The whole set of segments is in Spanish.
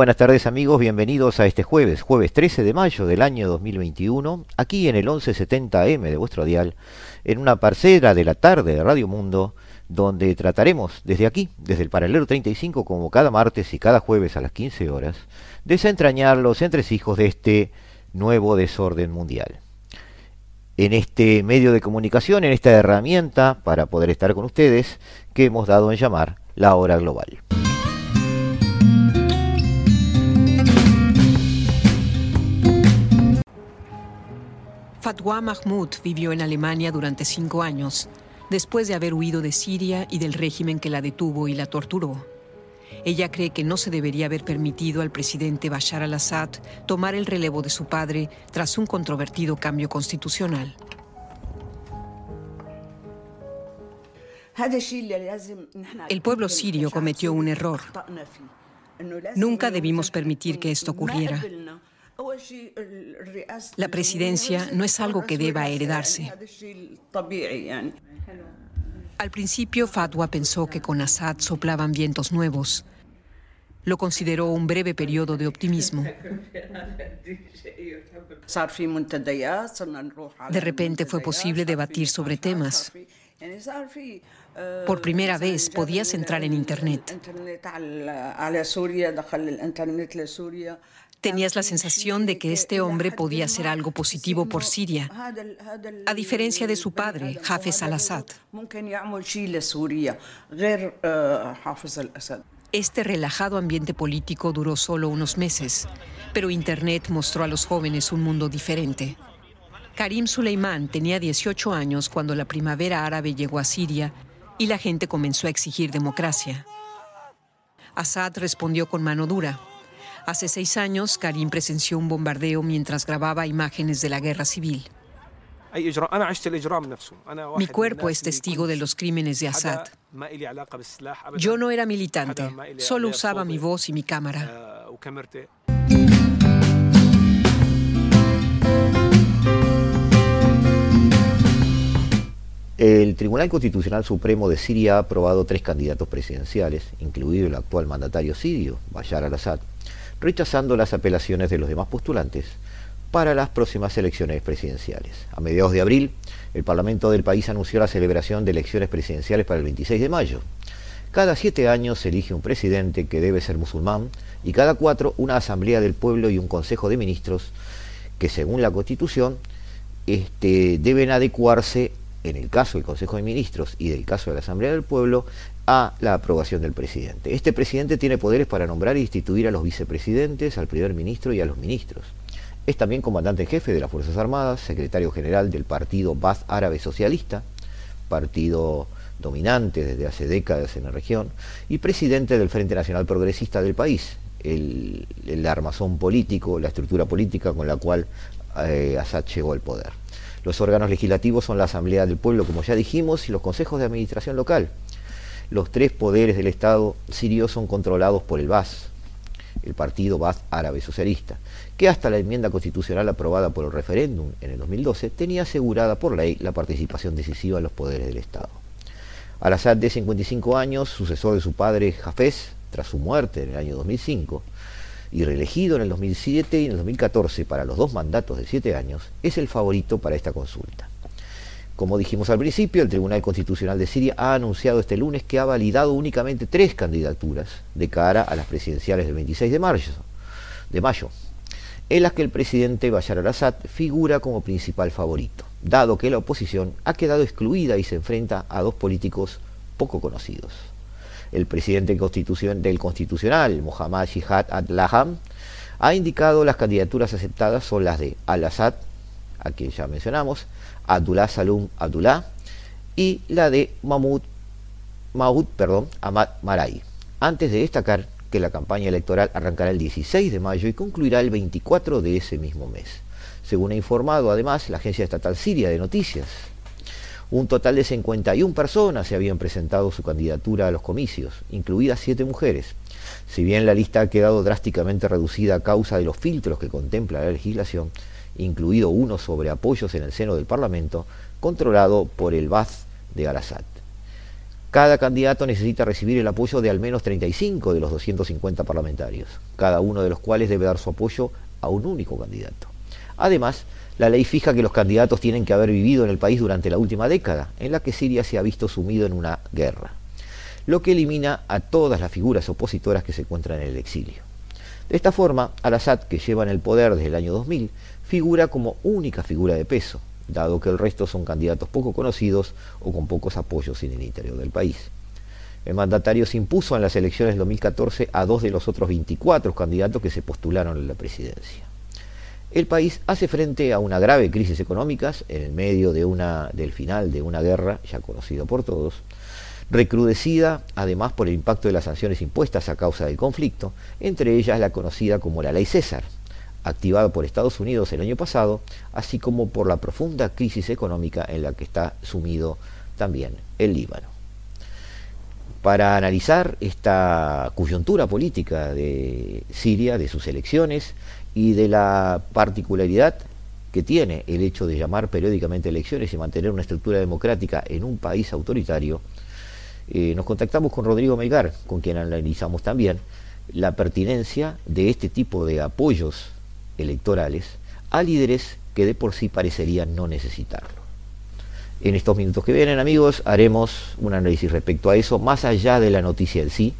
buenas tardes amigos, bienvenidos a este jueves, jueves 13 de mayo del año 2021, aquí en el 1170M de vuestro dial, en una parcela de la tarde de Radio Mundo, donde trataremos desde aquí, desde el paralelo 35, como cada martes y cada jueves a las 15 horas, desentrañar los entresijos de este nuevo desorden mundial. En este medio de comunicación, en esta herramienta para poder estar con ustedes, que hemos dado en llamar la hora global. Fatwa Mahmoud vivió en Alemania durante cinco años, después de haber huido de Siria y del régimen que la detuvo y la torturó. Ella cree que no se debería haber permitido al presidente Bashar al-Assad tomar el relevo de su padre tras un controvertido cambio constitucional. El pueblo sirio cometió un error. Nunca debimos permitir que esto ocurriera. La presidencia no es algo que deba heredarse. Al principio, Fatwa pensó que con Assad soplaban vientos nuevos. Lo consideró un breve periodo de optimismo. De repente fue posible debatir sobre temas. Por primera vez podías entrar en Internet. Tenías la sensación de que este hombre podía hacer algo positivo por Siria, a diferencia de su padre, Hafez al-Assad. Este relajado ambiente político duró solo unos meses, pero Internet mostró a los jóvenes un mundo diferente. Karim Suleiman tenía 18 años cuando la primavera árabe llegó a Siria y la gente comenzó a exigir democracia. Assad respondió con mano dura. Hace seis años, Karim presenció un bombardeo mientras grababa imágenes de la guerra civil. Mi cuerpo es testigo de los crímenes de Assad. Yo no era militante, solo usaba mi voz y mi cámara. El Tribunal Constitucional Supremo de Siria ha aprobado tres candidatos presidenciales, incluido el actual mandatario sirio, Bashar al-Assad, rechazando las apelaciones de los demás postulantes para las próximas elecciones presidenciales. A mediados de abril, el Parlamento del país anunció la celebración de elecciones presidenciales para el 26 de mayo. Cada siete años se elige un presidente que debe ser musulmán y cada cuatro una asamblea del pueblo y un consejo de ministros que según la constitución este, deben adecuarse en el caso del Consejo de Ministros y del caso de la Asamblea del Pueblo, a la aprobación del presidente. Este presidente tiene poderes para nombrar e instituir a los vicepresidentes, al primer ministro y a los ministros. Es también comandante en jefe de las Fuerzas Armadas, secretario general del partido Baz Árabe Socialista, partido dominante desde hace décadas en la región, y presidente del Frente Nacional Progresista del país, el, armazón político, la estructura política con la cual eh, Assad llegó al poder. Los órganos legislativos son la Asamblea del Pueblo, como ya dijimos, y los consejos de administración local. Los tres poderes del Estado sirio son controlados por el BAS, el Partido BAS Árabe Socialista, que hasta la enmienda constitucional aprobada por el referéndum en el 2012 tenía asegurada por ley la participación decisiva en los poderes del Estado. Al-Assad, de 55 años, sucesor de su padre Hafez, tras su muerte en el año 2005, y reelegido en el 2007 y en el 2014 para los dos mandatos de siete años, es el favorito para esta consulta. Como dijimos al principio, el Tribunal Constitucional de Siria ha anunciado este lunes que ha validado únicamente tres candidaturas de cara a las presidenciales del 26 de mayo, en las que el presidente Bashar al-Assad figura como principal favorito, dado que la oposición ha quedado excluida y se enfrenta a dos políticos poco conocidos el presidente del Constitucional, Mohammad Shihad Adlaham, ha indicado las candidaturas aceptadas son las de Al-Assad, a quien ya mencionamos, Abdullah Salum Abdullah, y la de Mahmoud, Mahmoud perdón, Ahmad Marai, antes de destacar que la campaña electoral arrancará el 16 de mayo y concluirá el 24 de ese mismo mes. Según ha informado además la Agencia Estatal Siria de Noticias, un total de 51 personas se habían presentado su candidatura a los comicios, incluidas siete mujeres. Si bien la lista ha quedado drásticamente reducida a causa de los filtros que contempla la legislación, incluido uno sobre apoyos en el seno del Parlamento, controlado por el BAZ de Arasat. Cada candidato necesita recibir el apoyo de al menos 35 de los 250 parlamentarios, cada uno de los cuales debe dar su apoyo a un único candidato. Además, la ley fija que los candidatos tienen que haber vivido en el país durante la última década, en la que Siria se ha visto sumido en una guerra, lo que elimina a todas las figuras opositoras que se encuentran en el exilio. De esta forma, Al-Assad, que lleva en el poder desde el año 2000, figura como única figura de peso, dado que el resto son candidatos poco conocidos o con pocos apoyos en el interior del país. El mandatario se impuso en las elecciones del 2014 a dos de los otros 24 candidatos que se postularon en la presidencia. El país hace frente a una grave crisis económica en medio del final de una guerra ya conocida por todos, recrudecida además por el impacto de las sanciones impuestas a causa del conflicto, entre ellas la conocida como la Ley César, activada por Estados Unidos el año pasado, así como por la profunda crisis económica en la que está sumido también el Líbano. Para analizar esta coyuntura política de Siria, de sus elecciones y de la particularidad que tiene el hecho de llamar periódicamente elecciones y mantener una estructura democrática en un país autoritario, eh, nos contactamos con Rodrigo Melgar, con quien analizamos también la pertinencia de este tipo de apoyos electorales a líderes que de por sí parecerían no necesitarlo. En estos minutos que vienen, amigos, haremos un análisis respecto a eso, más allá de la noticia en sí,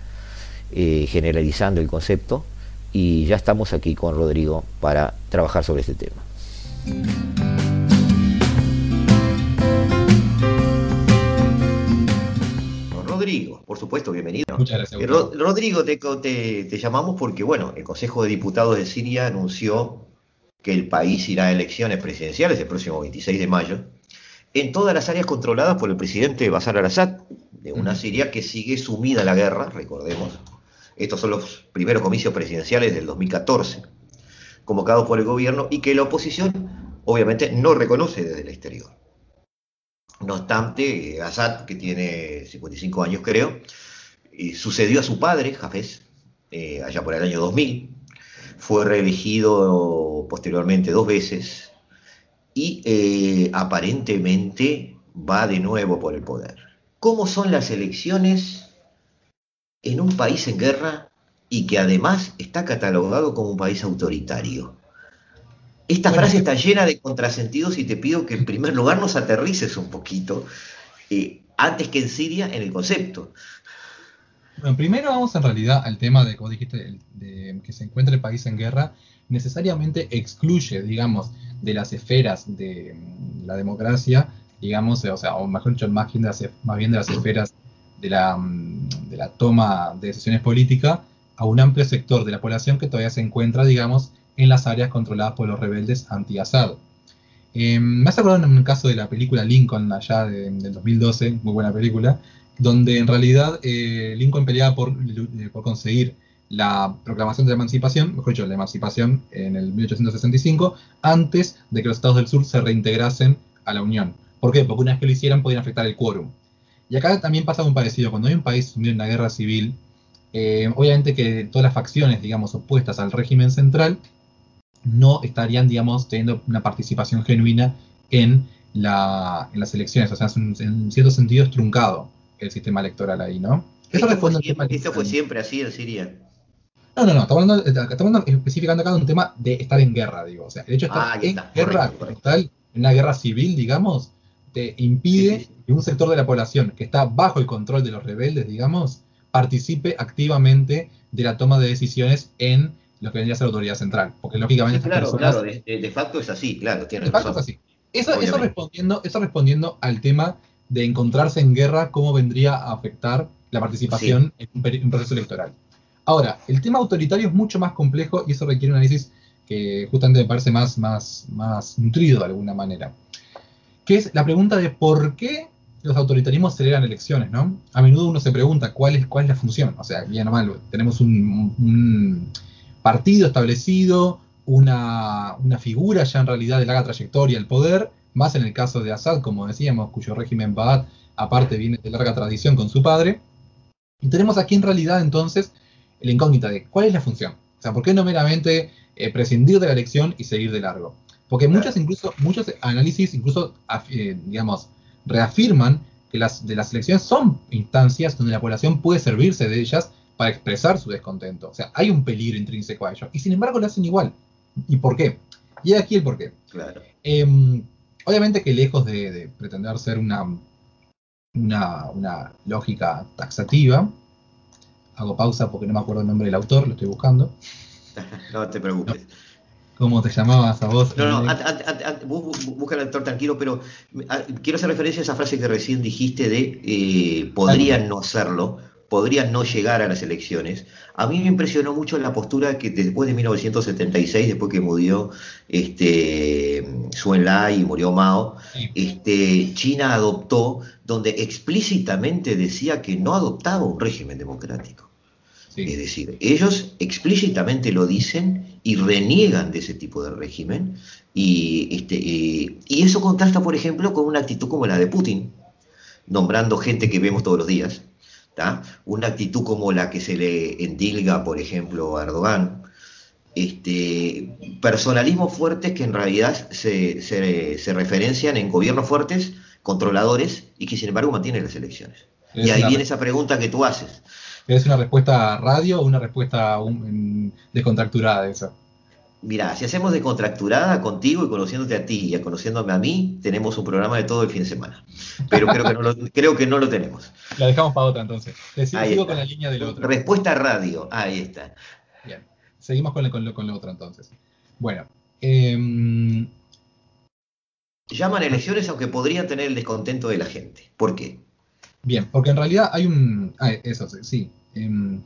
eh, generalizando el concepto, y ya estamos aquí con Rodrigo para trabajar sobre este tema. Rodrigo, por supuesto, bienvenido. Muchas gracias. Eh, Rodrigo, te, llamamos porque, bueno, el Consejo de Diputados de Siria anunció que el país irá a elecciones presidenciales el próximo 26 de mayo en todas las áreas controladas por el presidente Bashar al-Assad, de una Siria que sigue sumida en la guerra, recordemos. Estos son los primeros comicios presidenciales del 2014, convocados por el gobierno y que la oposición obviamente no reconoce desde el exterior. No obstante, Assad, que tiene 55 años creo, eh, sucedió a su padre, Jafez, eh, allá por el año 2000, fue reelegido posteriormente dos veces y eh, aparentemente va de nuevo por el poder. ¿Cómo son las elecciones en un país en guerra y que además está catalogado como un país autoritario? Esta frase está llena de contrasentidos y te pido que en primer lugar nos aterrices un poquito, eh, antes que en Siria, en el concepto. Bueno, primero vamos en realidad al tema de, como dijiste, de que se encuentre el país en guerra, necesariamente excluye, digamos, de las esferas de mm, la democracia, digamos, o sea, o mejor dicho, más bien de las, más bien de las esferas de la, mm, la toma de decisiones políticas, a un amplio sector de la población que todavía se encuentra, digamos, en las áreas controladas por los rebeldes anti-Assad. Eh, me hace acordar en el caso de la película Lincoln, allá de, del 2012, muy buena película, donde en realidad eh, Lincoln peleaba por, eh, por conseguir la proclamación de la emancipación, mejor dicho, la emancipación en el 1865, antes de que los estados del sur se reintegrasen a la Unión. ¿Por qué? Porque una vez que lo hicieran podían afectar el quórum. Y acá también pasa un parecido. Cuando hay un país sumido en una guerra civil, obviamente que todas las facciones, digamos, opuestas al régimen central, no estarían, digamos, teniendo una participación genuina en, la, en las elecciones. O sea, es en cierto sentido es truncado el sistema electoral ahí, ¿no? Eso fue, siempre, fue siempre así en Siria. No, no, no, estamos hablando, estamos hablando específicamente acá un tema de estar en guerra, digo. O sea, el hecho de estar ah, en guerra en una guerra civil, digamos, te impide que un sector de la población que está bajo el control de los rebeldes, digamos, participe activamente de la toma de decisiones en lo que vendría a ser la autoridad central. Porque lógicamente. claro, claro, de, facto es así, claro, tiene De facto es así. Eso, eso, respondiendo, eso respondiendo al tema de encontrarse en guerra, cómo vendría a afectar la participación en, un, proceso electoral. Ahora, el tema autoritario es mucho más complejo y eso requiere un análisis que justamente me parece más, más, más nutrido de alguna manera. Que es la pregunta de por qué los autoritarismos celebran elecciones, ¿no? A menudo uno se pregunta cuál es, cuál es la función. O sea, bien o mal, tenemos un, partido establecido, una, figura ya en realidad de larga trayectoria al poder, más en el caso de Assad, como decíamos, cuyo régimen Baath aparte viene de larga tradición con su padre. Y tenemos aquí en realidad entonces la incógnita de cuál es la función. O sea, ¿por qué no meramente eh, prescindir de la elección y seguir de largo? Porque muchos incluso, muchos análisis incluso, eh, digamos, reafirman que las, de las elecciones son instancias donde la población puede servirse de ellas para expresar su descontento. O sea, hay un peligro intrínseco a ello. Y sin embargo lo hacen igual. ¿Y por qué? Y aquí el por qué. Claro. Em, obviamente que lejos de, pretender ser una, una, una, lógica taxativa, hago pausa porque no me acuerdo el nombre del autor, lo estoy buscando. no te preocupes. ¿Cómo te llamabas a vos? No, no, busca el autor tranquilo, pero quiero hacer referencia a esa frase que recién dijiste de eh, podrían no hacerlo, podrían no llegar a las elecciones. A mí me impresionó mucho la postura que después de 1976, después que murió este, Su Enlai y murió Mao, este, China adoptó, donde explícitamente decía que no adoptaba un régimen democrático. Es decir, ellos explícitamente lo dicen y reniegan de ese tipo de régimen. Y, este, y eso contrasta, por ejemplo, con una actitud como la de Putin, nombrando gente que vemos todos los días. Una actitud como la que se le endilga, por ejemplo, a Erdogan. Este, personalismos fuertes que en realidad se, se referencian en gobiernos fuertes, controladores, y que sin embargo mantienen las elecciones. y ahí viene esa pregunta que tú haces. ¿Es una respuesta radio o una respuesta descontracturada de eso? Mira, si hacemos descontracturada contigo y conociéndote a ti y conociéndome a mí, tenemos un programa de todo el fin de semana. Pero creo que no lo, creo que no lo tenemos. La dejamos para otra entonces. sigo con la línea del otro. Respuesta radio, ahí está. Bien, seguimos con, con, lo, con lo otro entonces. Bueno. Eh... Llaman elecciones aunque podrían tener el descontento de la gente. ¿Por qué? Bien, porque en realidad hay un... Ah, eso sí. Em,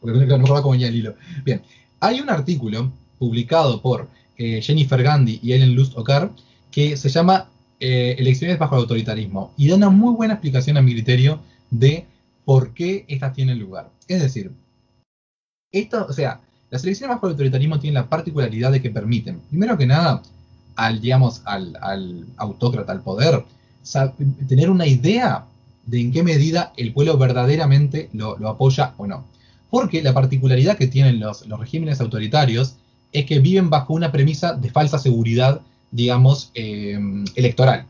porque no me hilo. Bien, hay un artículo publicado por eh, Jennifer Gandhi y Ellen Lust Okar que se llama eh, Elecciones bajo el autoritarismo y da una muy buena explicación a mi criterio de por qué estas tienen lugar. Es decir, esto, o sea, las elecciones bajo el autoritarismo tienen la particularidad de que permiten, primero que nada, al, digamos, al autócrata, al poder, tener una idea de en qué medida el pueblo verdaderamente lo, apoya o no. Porque la particularidad que tienen los, regímenes autoritarios es que viven bajo una premisa de falsa seguridad, digamos, em, electoral.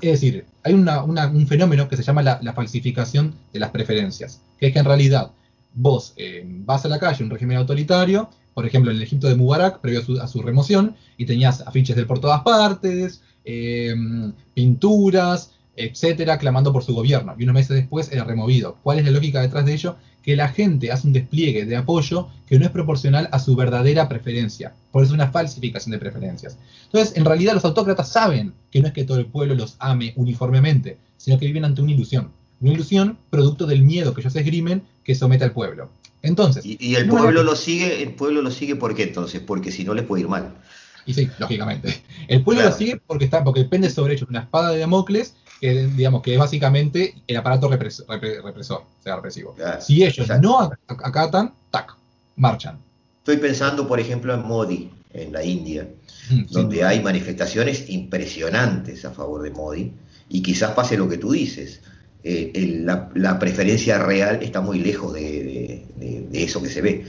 Es decir, hay un fenómeno que se llama la, falsificación de las preferencias, que es que en realidad vos em, vas a la calle, un régimen autoritario, por ejemplo, en el Egipto de Mubarak, previo a su, remoción, y tenías afiches de por todas partes, em, pinturas, etcétera, clamando por su gobierno. Y unos meses después era removido. ¿Cuál es la lógica detrás de ello? Que la gente hace un despliegue de apoyo que no es proporcional a su verdadera preferencia. Por eso es una falsificación de preferencias. Entonces, en realidad los autócratas saben que no es que todo el pueblo los ame uniformemente, sino que viven ante una ilusión. Una ilusión producto del miedo que ellos esgrimen que somete al pueblo. Entonces. Y, el pueblo lo sigue, el pueblo lo sigue ¿por qué entonces? Porque si no le puede ir mal. Y sí, lógicamente. El pueblo lo sigue porque está, porque depende sobre ellos una espada de Damocles que digamos que es básicamente el aparato represor, o sea, represivo. si ellos no acatan, tac, marchan. Estoy pensando, por ejemplo, en Modi, en la India, mm, donde hay manifestaciones impresionantes a favor de Modi, y quizás pase lo que tú dices. Eh, la, preferencia real está muy lejos de, eso que se ve.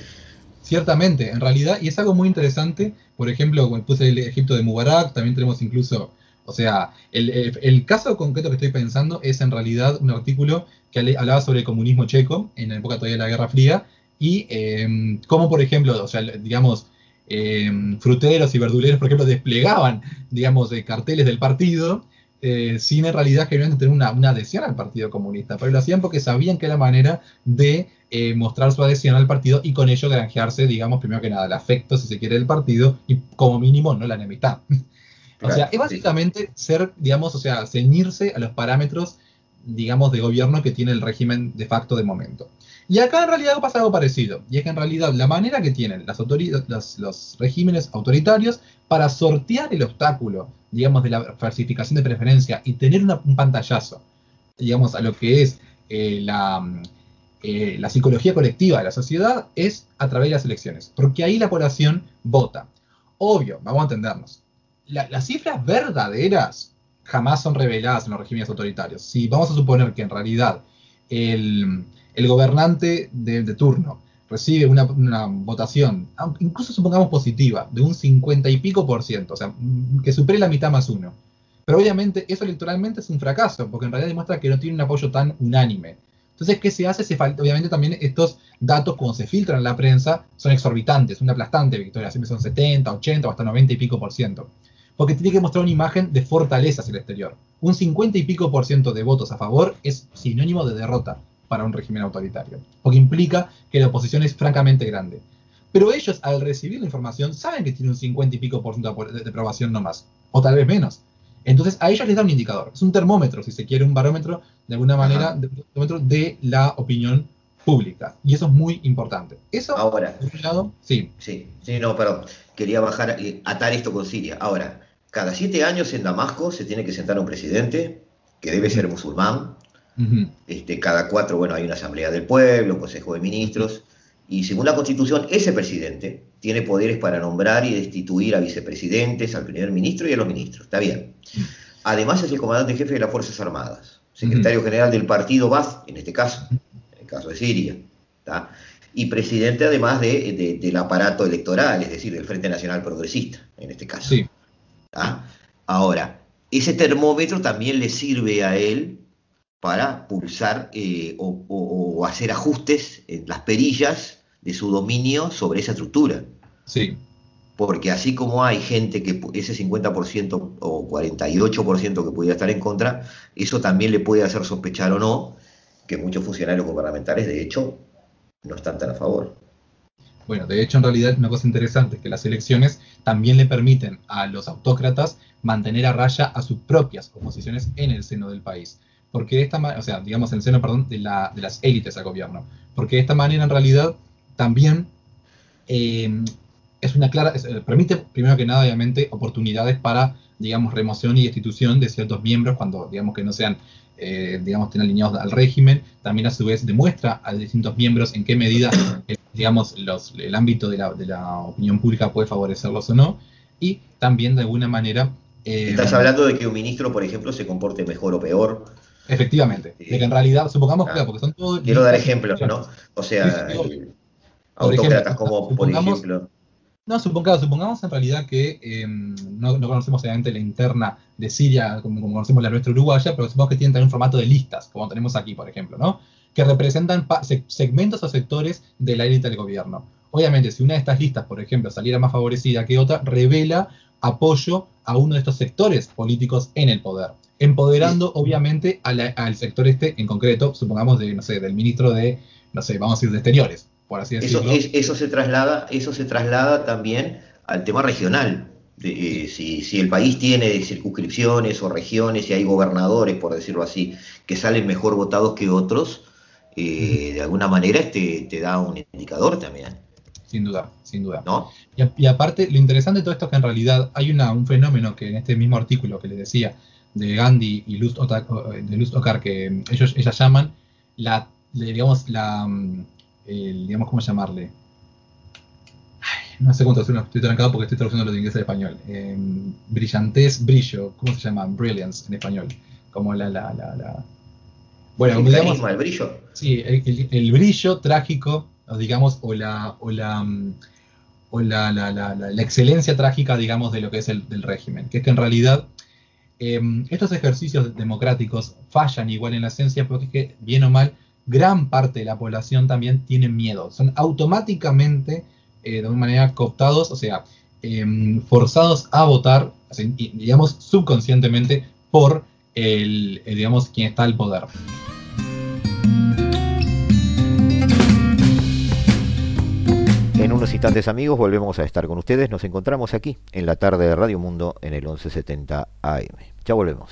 Ciertamente, en realidad, y es algo muy interesante, por ejemplo, cuando puse el Egipto de Mubarak, también tenemos incluso o sea, el, caso concreto que estoy pensando es en realidad un artículo que hablaba sobre el comunismo checo en la época todavía de la Guerra Fría y eh, cómo, por ejemplo, o sea, digamos, em, fruteros y verduleros, por ejemplo, desplegaban, digamos, carteles del partido eh, sin en realidad querían tener una, adhesión al Partido Comunista, pero lo hacían porque sabían que era manera de eh, mostrar su adhesión al partido y con ello granjearse, digamos, primero que nada, el afecto, si se quiere, del partido y como mínimo no la enemistad. O sea, es básicamente ser, digamos, o sea, ceñirse a los parámetros, digamos, de gobierno que tiene el régimen de facto de momento. Y acá en realidad pasa algo parecido, y es que en realidad la manera que tienen las los, regímenes autoritarios para sortear el obstáculo, digamos, de la falsificación de preferencia y tener un pantallazo digamos, a lo que es eh, la, eh, la psicología colectiva de la sociedad es a través de las elecciones, porque ahí la población vota. Obvio, vamos a entendernos. Las cifras verdaderas jamás son reveladas en los regímenes autoritarios. Si vamos a suponer que en realidad el, gobernante de, turno recibe una, votación, incluso supongamos positiva, de un 50 y pico por ciento, o sea, que supere la mitad más uno. Pero obviamente eso electoralmente es un fracaso, porque en realidad demuestra que no tiene un apoyo tan unánime. Entonces, ¿qué se hace? Se falta, obviamente también estos datos, cuando se filtran en la prensa, son exorbitantes, una aplastante victoria, siempre son 70, 80 o hasta 90 y pico por ciento porque tiene que mostrar una imagen de fortaleza hacia el exterior. Un 50 y pico por ciento de votos a favor es sinónimo de derrota para un régimen autoritario, porque implica que la oposición es francamente grande. Pero ellos, al recibir la información, saben que tiene un 50 y pico por ciento de aprobación no más, o tal vez menos. Entonces, a ellos les da un indicador, es un termómetro, si se quiere, un barómetro, de alguna manera, de, de la opinión pública. Y eso es muy importante. Eso, Ahora, por un lado, sí. Sí, sí, no, pero quería bajar, y atar esto con Siria. Ahora, cada siete años en Damasco se tiene que sentar un presidente, que debe ser musulmán. este, cada cuatro, bueno, hay una asamblea del pueblo, consejo de ministros, y según la constitución, ese presidente tiene poderes para nombrar y destituir a vicepresidentes, al primer ministro y a los ministros. Está bien. Además es el comandante jefe de las Fuerzas Armadas, secretario general del partido Baz, en este caso, en el caso de Siria. Y presidente además de, del aparato electoral, es decir, del Frente Nacional Progresista, en este caso. Sí. Ahora, ese termómetro también le sirve a él para pulsar eh, o, hacer ajustes en las perillas de su dominio sobre esa estructura. Sí. Porque así como hay gente que ese 50% o 48% que pudiera estar en contra, eso también le puede hacer sospechar o no que muchos funcionarios gubernamentales, de hecho, no están tan a favor. Bueno, de hecho, en realidad, una cosa interesante es que las elecciones también le permiten a los autócratas mantener a raya a sus propias oposiciones en el seno del país. Porque de esta manera, o sea, digamos, en el seno, perdón, de, la, de las élites al gobierno. Porque de esta manera, en realidad, también eh, es una clara, eh, permite, primero que nada, obviamente, oportunidades para, digamos, remoción y destitución de ciertos miembros cuando, digamos, que no sean eh, digamos, estén alineados al régimen, también a su vez demuestra a distintos miembros en qué medida, eh, digamos, los, el ámbito de la, de la, opinión pública puede favorecerlos o no, y también de alguna manera... Eh, Estás hablando de que un ministro, por ejemplo, se comporte mejor o peor. Efectivamente, de que en realidad, supongamos que, porque son todos... Quiero dar ejemplos, ¿no? O sea, autócratas como, por ejemplo no, supongamos, supongamos en realidad que em, no, conocemos obviamente la interna de Siria como, conocemos la nuestra uruguaya, pero supongamos que tienen también un formato de listas, como tenemos aquí, por ejemplo, ¿no? Que representan segmentos o sectores de la élite del gobierno. Obviamente, si una de estas listas, por ejemplo, saliera más favorecida que otra, revela apoyo a uno de estos sectores políticos en el poder, empoderando obviamente al sector este en concreto, supongamos de, no sé, del ministro de, no sé, vamos a decir, de Exteriores, eso, eso, se traslada, eso se traslada también al tema regional. Eh, si, el país tiene circunscripciones o regiones y hay gobernadores, por decirlo así, que salen mejor votados que otros, eh, de alguna manera este, te da un indicador también. Sin duda, sin duda. ¿No? Y, aparte, lo interesante de todo esto es que en realidad hay una, un fenómeno que en este mismo artículo que les decía de Gandhi y Luz, Okar, que ellos, ellas llaman la, digamos, la mm, digamos, ¿cómo llamarle? no sé cuánto estoy trancado porque estoy traduciendo de inglés al español. Eh, brillantez, brillo, ¿cómo se llama? Brilliance en español. Como la, la, la, Bueno, digamos, el brillo. Sí, el, brillo trágico, digamos, o la, o la, mm, o la, la, excelencia trágica, digamos, de lo que es el del régimen. Que es que en realidad em, estos ejercicios democráticos fallan igual en la esencia porque es que, bien o mal, gran parte de la población también tiene miedo. Son automáticamente, eh, de una manera, cooptados, o sea, em, forzados a votar, digamos, subconscientemente por el, digamos, quien está al poder. En unos instantes amigos volvemos a estar con ustedes. Nos encontramos aquí en la tarde de Radio Mundo en el 1170 AM. Ya volvemos.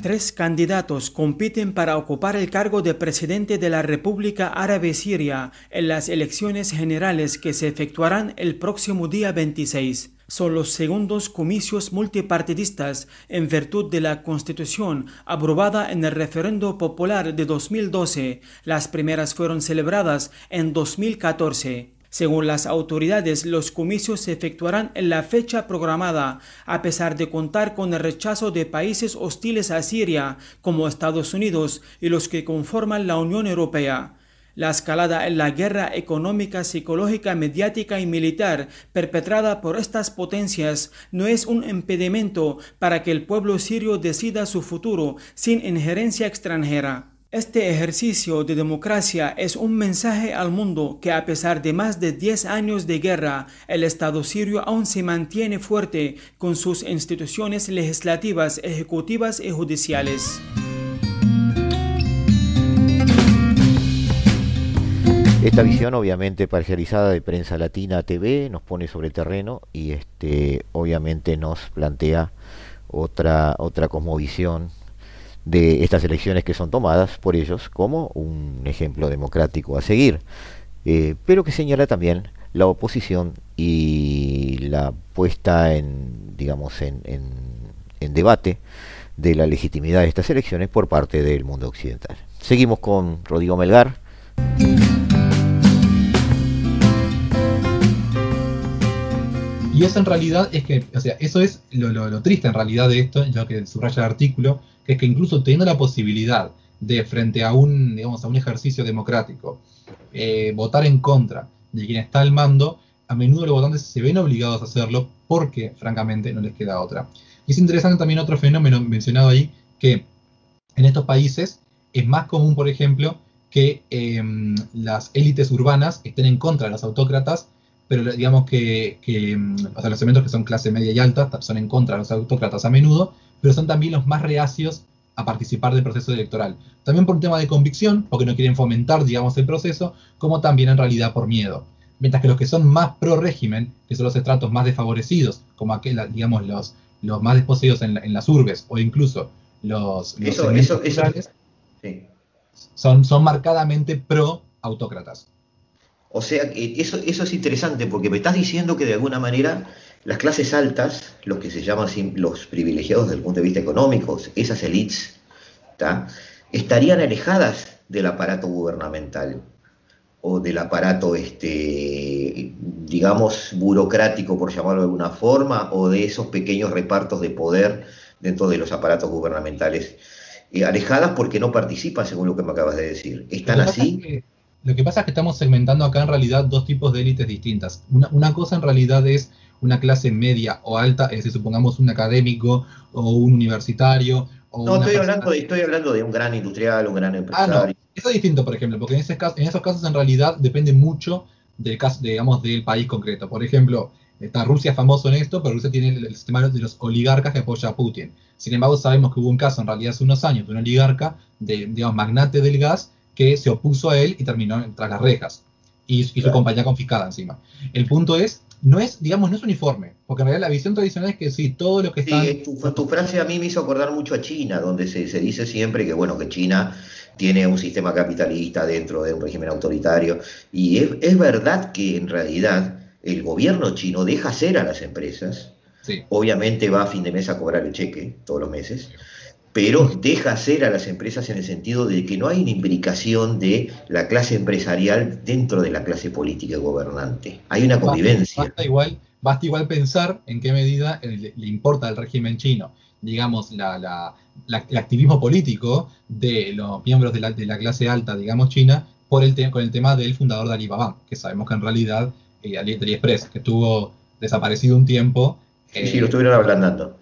Tres candidatos compiten para ocupar el cargo de presidente de la República Árabe Siria en las elecciones generales que se efectuarán el próximo día 26. Son los segundos comicios multipartidistas en virtud de la Constitución aprobada en el referendo popular de 2012. Las primeras fueron celebradas en 2014. Según las autoridades, los comicios se efectuarán en la fecha programada, a pesar de contar con el rechazo de países hostiles a Siria, como Estados Unidos y los que conforman la Unión Europea. La escalada en la guerra económica, psicológica, mediática y militar perpetrada por estas potencias no es un impedimento para que el pueblo sirio decida su futuro sin injerencia extranjera. Este ejercicio de democracia es un mensaje al mundo que a pesar de más de 10 años de guerra, el Estado sirio aún se mantiene fuerte con sus instituciones legislativas, ejecutivas y judiciales. Esta visión, obviamente, parcializada de Prensa Latina TV, nos pone sobre el terreno y este, obviamente nos plantea otra, otra cosmovisión de estas elecciones que son tomadas por ellos como un ejemplo democrático a seguir, eh, pero que señala también la oposición y la puesta en, digamos, en, en debate de la legitimidad de estas elecciones por parte del mundo occidental. Seguimos con Rodrigo Melgar. Y eso en realidad es que, o sea, eso es lo, lo, triste en realidad de esto, lo que subraya el artículo, que es que incluso teniendo la posibilidad de, frente a un, digamos, a un ejercicio democrático, eh, votar en contra de quien está al mando, a menudo los votantes se ven obligados a hacerlo porque, francamente, no les queda otra. Y es interesante también otro fenómeno mencionado ahí, que en estos países es más común, por ejemplo, que em, las élites urbanas estén en contra de los autócratas pero digamos que, mm, los elementos que son clase media y alta son en contra de los autócratas a menudo, pero son también los más reacios a participar del proceso electoral. También por un tema de convicción, porque no quieren fomentar, digamos, el proceso, como también en realidad por miedo. Mientras que los que son más pro régimen, que son los estratos más desfavorecidos, como aquel, digamos, los, los más desposeídos en, las urbes, o incluso los, eso, eso, son, son marcadamente pro autócratas. O sea, eso, eso es interesante porque me estás diciendo que de alguna manera las clases altas, los que se llaman los privilegiados desde el punto de vista económico, esas elites, estarían alejadas del aparato gubernamental o del aparato, este, digamos, burocrático, por llamarlo de alguna forma, o de esos pequeños repartos de poder dentro de los aparatos gubernamentales, eh, alejadas porque no participan, según lo que me acabas de decir. ¿Están así? Lo que pasa es que estamos segmentando acá en realidad dos tipos de élites distintas. Una, cosa en realidad es una clase media o alta, es decir, supongamos un académico o un universitario. no, estoy hablando, de, estoy hablando de un gran industrial, un gran empresario. Ah, no. Eso es distinto, por ejemplo, porque en, ese caso, en esos casos en realidad depende mucho del caso, digamos, del país concreto. Por ejemplo, está Rusia famoso en esto, pero Rusia tiene el, sistema de los oligarcas que apoya a Putin. Sin embargo, sabemos que hubo un caso en realidad hace unos años de un oligarca, de, digamos, magnate del gas, que se opuso a él y terminó tras las rejas. Y, su compañía confiscada encima. El punto es, no es, digamos, no es uniforme, porque en realidad la visión tradicional es que sí, todo lo que está... Sí, tu, frase a mí me hizo acordar mucho a China, donde se, dice siempre que, bueno, que China tiene un sistema capitalista dentro de un régimen autoritario. Y es, verdad que en realidad el gobierno chino deja hacer a las empresas. Obviamente va a fin de mes a cobrar el cheque todos los meses pero deja hacer a las empresas en el sentido de que no hay una implicación de la clase empresarial dentro de la clase política y gobernante. Hay una convivencia. Basta, igual, basta igual pensar en qué medida le, importa al régimen chino, digamos, la, el activismo político de los miembros de la, de la clase alta, digamos, china, por el con el tema del fundador de Alibaba, que sabemos que en realidad eh, AliExpress, que estuvo desaparecido un tiempo. Sí, sí, lo estuvieron ablandando.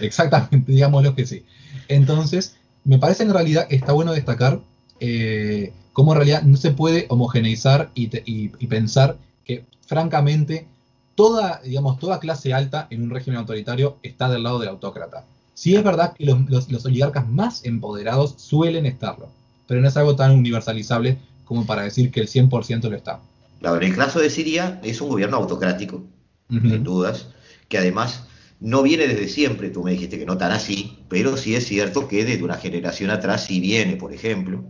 Exactamente, digámoslo que sí. Entonces, me parece en realidad está bueno destacar eh, cómo en realidad no se puede homogeneizar y, pensar que, francamente, toda, digamos, toda clase alta en un régimen autoritario está del lado del autócrata. Sí es verdad que los, oligarcas más empoderados suelen estarlo, pero no es algo tan universalizable como para decir que el 100% lo está. Claro, en el caso de Siria es un gobierno autocrático, sin dudas, que además no viene desde siempre, tú me dijiste que no tan así, pero sí es cierto que desde una generación atrás sí viene, por ejemplo.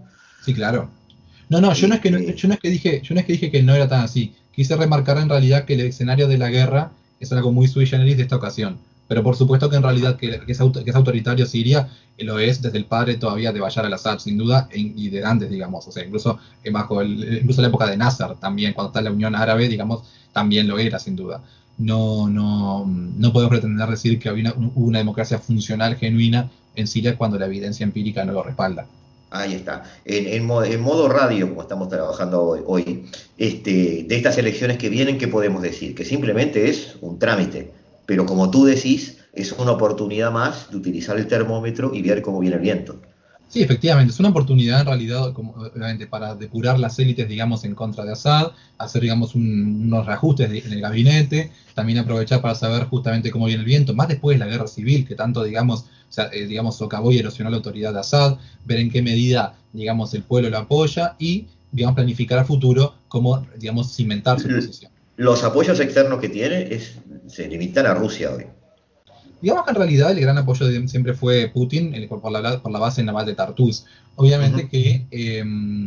Sí, claro. No, no, yo no es que, este yo no es que dije, yo no es que dije que no era tan así. Quise remarcar en realidad que el escenario de la guerra es algo muy sui generis de esta ocasión. Pero por supuesto que en realidad que, es, autoritario Siria lo es desde el padre todavía de Bashar al-Assad, sin duda, e y de antes, digamos. O sea, incluso eh, bajo el, incluso la época de Nasser también, cuando está la Unión Árabe, digamos, también lo era, sin duda. No, no, no podemos pretender decir que había una, democracia funcional, genuina en Siria cuando la evidencia empírica no lo respalda. Ahí está. En, modo radio, como estamos trabajando hoy, este, de estas elecciones que vienen, ¿qué podemos decir? Que simplemente es un trámite, pero como tú decís, es una oportunidad más de utilizar el termómetro y ver cómo viene el viento. Sí, efectivamente, es una oportunidad en realidad como, obviamente, para depurar las élites, digamos, en contra de Assad, hacer, digamos, unos reajustes en el gabinete, también aprovechar para saber justamente cómo viene el viento, más después de la guerra civil, que tanto, digamos, eh, digamos, socavó y erosionó la autoridad de Assad, ver en qué medida, digamos, el pueblo lo apoya y, digamos, planificar a futuro cómo, digamos, cimentar su posición. Los apoyos externos que tiene es, se limitan a Rusia hoy. Digamos que en realidad el gran apoyo siempre fue Putin por, la, por la base naval de Tartus. Obviamente que em,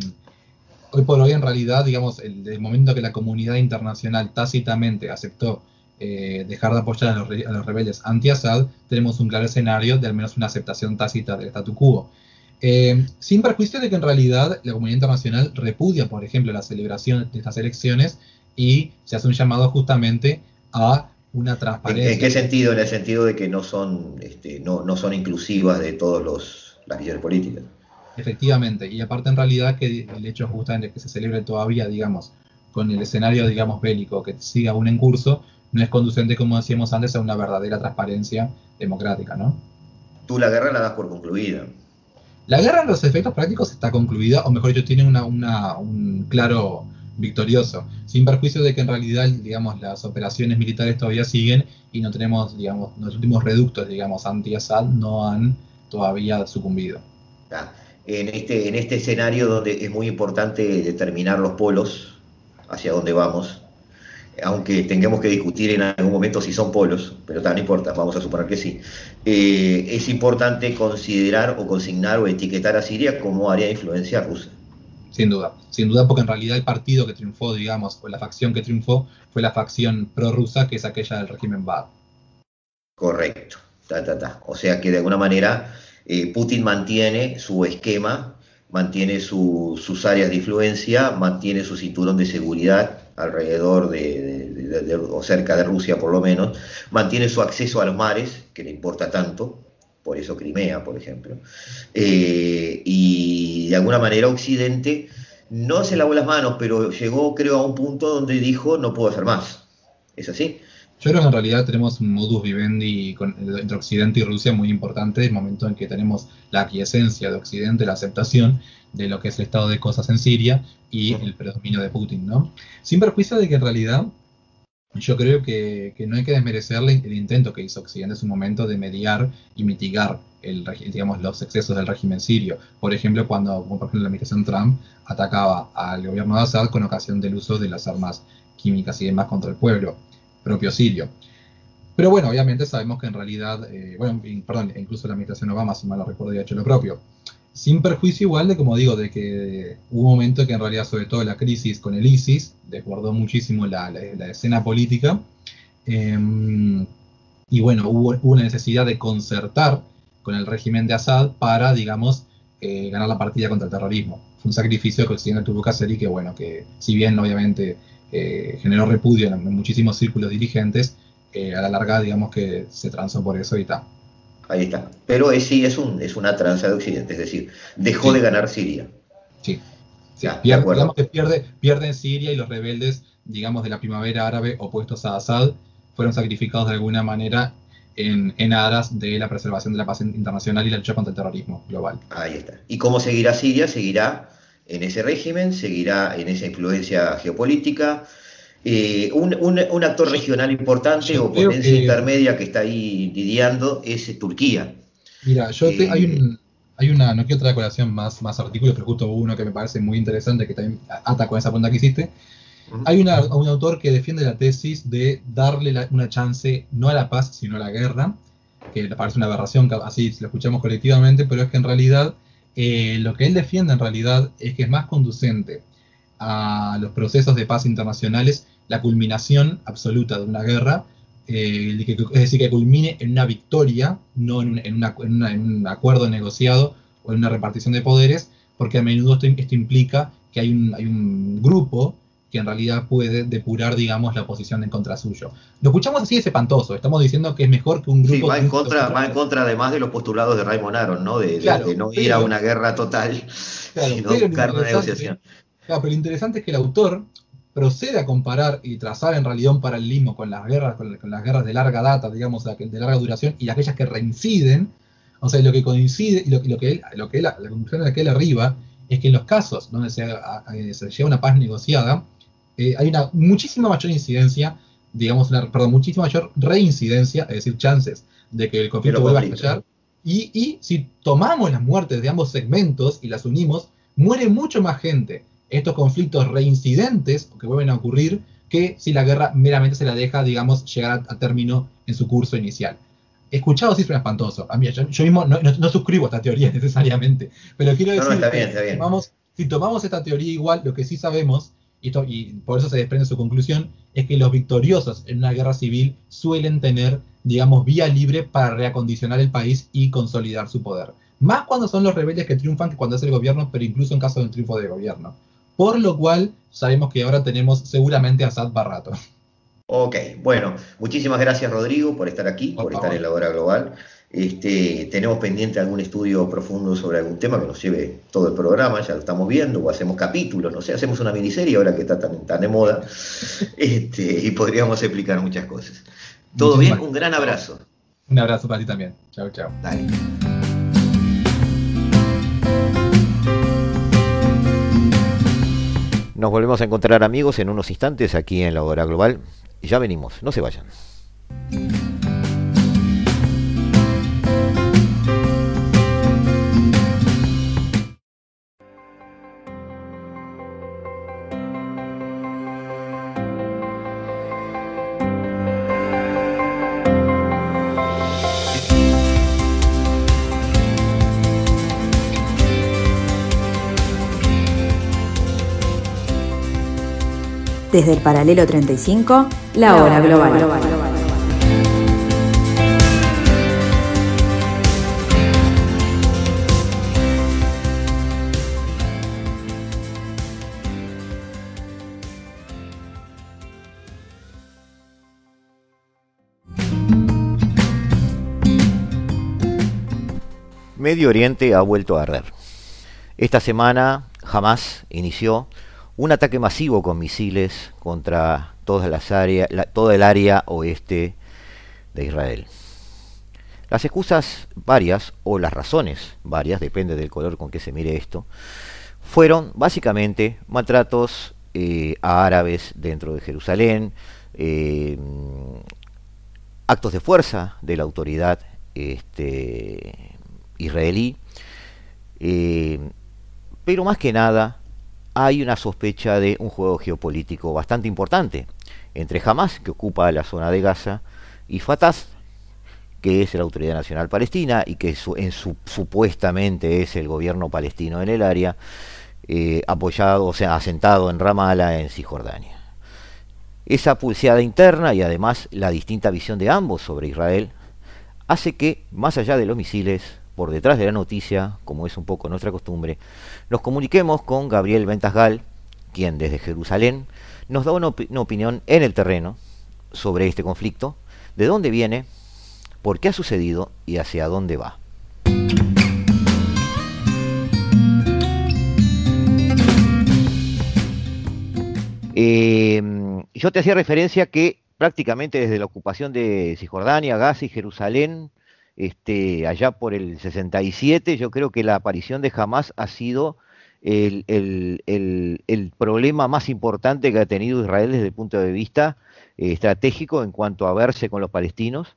hoy por hoy en realidad, digamos, el, momento que la comunidad internacional tácitamente aceptó eh, dejar de apoyar a los, rebeldes anti-Assad, tenemos un claro escenario de al menos una aceptación tácita del statu quo. Em, sin perjuicio de que en realidad la comunidad internacional repudia, por ejemplo, la celebración de estas elecciones y se hace un llamado justamente a una transparencia. ¿En, qué sentido? En el sentido de que no son, este, no, no son inclusivas de todas las visiones políticas. Efectivamente, y aparte en realidad que el hecho justamente que se celebre todavía, digamos, con el escenario, digamos, bélico que siga aún en curso, no es conducente, como decíamos antes, a una verdadera transparencia democrática, ¿no? Tú la guerra la das por concluida. La guerra en los efectos prácticos está concluida, o mejor dicho, tiene una, una, un claro victorioso, sin perjuicio de que en realidad, digamos, las operaciones militares todavía siguen y no tenemos, digamos, los últimos reductos, digamos, anti-Assad no han todavía sucumbido. En este, en este escenario donde es muy importante determinar los polos hacia dónde vamos, aunque tengamos que discutir en algún momento si son polos, pero no importa, vamos a suponer que sí, eh, es importante considerar o consignar o etiquetar a Siria como área de influencia rusa. Sin duda, sin duda porque en realidad el partido que triunfó, digamos, o la facción que triunfó fue la facción prorrusa, que es aquella del régimen Bad. Correcto, ta, ta, ta. o sea que de alguna manera eh, Putin mantiene su esquema, mantiene sus áreas de influencia, mantiene su cinturón de seguridad alrededor de, o cerca de Rusia por lo menos, mantiene su acceso a los mares, que le importa tanto, por eso Crimea, por ejemplo. Eh, y de alguna manera Occidente no se lavó las manos, pero llegó creo a un punto donde dijo no puedo hacer más. ¿Es así? Yo creo que en realidad tenemos un modus vivendi entre Occidente y Rusia muy importante, el momento en que tenemos la aquiescencia de Occidente, la aceptación de lo que es el estado de cosas en Siria y el predominio de Putin, ¿no? Sin perjuicio de que en realidad yo creo que, no hay que desmerecerle el intento que hizo Occidente en su momento de mediar y mitigar el, digamos, los excesos del régimen sirio. Por ejemplo, cuando, por ejemplo, la administración Trump atacaba al gobierno de Assad con ocasión del uso de las armas químicas y demás contra el pueblo propio sirio. Pero bueno, obviamente sabemos que en realidad, eh, bueno, perdón, incluso la administración Obama, si mal no recuerdo, había hecho lo propio sin perjuicio igual de, como digo, de que hubo un momento que en realidad, sobre todo la crisis con el ISIS, desbordó muchísimo la, escena política. Em, y bueno, hubo una necesidad de concertar con el régimen de Assad para, digamos, eh, ganar la partida contra el terrorismo. Fue un sacrificio que Occidente tuvo que hacer y que, bueno, que si bien obviamente eh, generó repudio en, muchísimos círculos dirigentes, eh, a la larga, digamos que se transó por eso y tal. Ahí está. Pero es, sí es, un, es una tranza de Occidente, es decir, dejó de ganar Siria. Sí. digamos que pierde, pierden Siria y los rebeldes, digamos, de la primavera árabe opuestos a Assad fueron sacrificados de alguna manera en, en, aras de la preservación de la paz internacional y la lucha contra el terrorismo global. Ahí está. ¿Y cómo seguirá Siria? Seguirá en ese régimen, seguirá en esa influencia geopolítica. Eh, un, un, un, actor regional importante o potencia intermedia que está ahí lidiando es Turquía. Mira, yo te, hay, un, eh, hay una, no quiero traer colación más, más artículos, pero justo uno que me parece muy interesante, que también ata con esa pregunta que hiciste. Hay una, un autor que defiende la tesis de darle una chance no a la paz, sino a la guerra, que le parece una aberración, así lo escuchamos colectivamente, pero es que en realidad eh, lo que él defiende en realidad es que es más conducente a los procesos de paz internacionales la culminación absoluta de una guerra, eh, es decir, que culmine en una victoria, no en un, acuerdo negociado o en una repartición de poderes, porque a menudo esto, implica que hay un, hay un grupo que en realidad puede depurar, digamos, la oposición en contra suyo. Lo escuchamos así, es espantoso. Estamos diciendo que es mejor que un grupo... Sí, va en, contra, va en contra además de los postulados de Raymond Aron, ¿no? De, no ir a una guerra total, sino buscar una negociación. Claro, pero lo interesante es que el autor procede a comparar y trazar en realidad un paralelismo con las guerras, con, las guerras de larga data, digamos, de larga duración, y aquellas que reinciden. O sea, lo que coincide, y lo, que él, lo que la conclusión a la que él arriba, es que en los casos donde se, se lleva una paz negociada, eh, hay una muchísima mayor incidencia, digamos, una, perdón, muchísima mayor reincidencia, es decir, chances de que el conflicto vuelva a estallar. Y, y si tomamos las muertes de ambos segmentos y las unimos, muere mucho más gente estos conflictos reincidentes que vuelven a ocurrir que si la guerra meramente se la deja, digamos, llegar a, término en su curso inicial. Escuchado sí suena espantoso. A mí, yo, mismo no, no, suscribo esta teoría necesariamente, pero quiero decir que si tomamos esta teoría igual, lo que sí sabemos y, por eso se desprende su conclusión, es que los victoriosos en una guerra civil suelen tener, digamos, vía libre para reacondicionar el país y consolidar su poder. Más cuando son los rebeldes que triunfan que cuando es el gobierno, pero incluso en caso de un triunfo de gobierno. Por lo cual, sabemos que ahora tenemos seguramente a Sad Barrato. Ok, bueno, muchísimas gracias Rodrigo por estar aquí, por, estar en la hora global. Este, tenemos pendiente algún estudio profundo sobre algún tema que nos lleve todo el programa, ya lo estamos viendo, o hacemos capítulos, no sé, hacemos una miniserie ahora que está tan, tan de moda, este, y podríamos explicar muchas cosas. ¿Todo bien? Un gran abrazo. Un abrazo para ti también. Chao, chao. Dale. Nos volvemos a encontrar amigos en unos instantes aquí en la hora global. Ya venimos, no se vayan. Desde el paralelo 35, la hora global. Medio Oriente ha vuelto a arder. Esta semana Hamas inició un ataque masivo con misiles contra todas las áreas, toda el área oeste de Israel. Las excusas varias, o las razones varias, depende del color con que se mire esto, fueron básicamente maltratos eh, a árabes dentro de Jerusalén, eh, actos de fuerza de la autoridad este, israelí, eh, pero más que nada hay una sospecha de un juego geopolítico bastante importante entre Hamas, que ocupa la zona de Gaza, y Fatah, que es la Autoridad Nacional Palestina y que en su, supuestamente es el gobierno palestino en el área, eh, apoyado, o sea, asentado en Ramallah, en Cisjordania. Esa pulseada interna y además la distinta visión de ambos sobre Israel hace que, más allá de los misiles, por detrás de la noticia, como es un poco nuestra costumbre, nos comuniquemos con Gabriel Ventasgal, quien desde Jerusalén nos da una, opinión en el terreno sobre este conflicto, de dónde viene, por qué ha sucedido y hacia dónde va. Em, yo te hacía referencia que prácticamente desde la ocupación de Cisjordania, Gaza y Jerusalén, este, allá por el 67, yo creo que la aparición de Hamas ha sido el, problema más importante que ha tenido Israel desde el punto de vista eh, estratégico en cuanto a verse con los palestinos.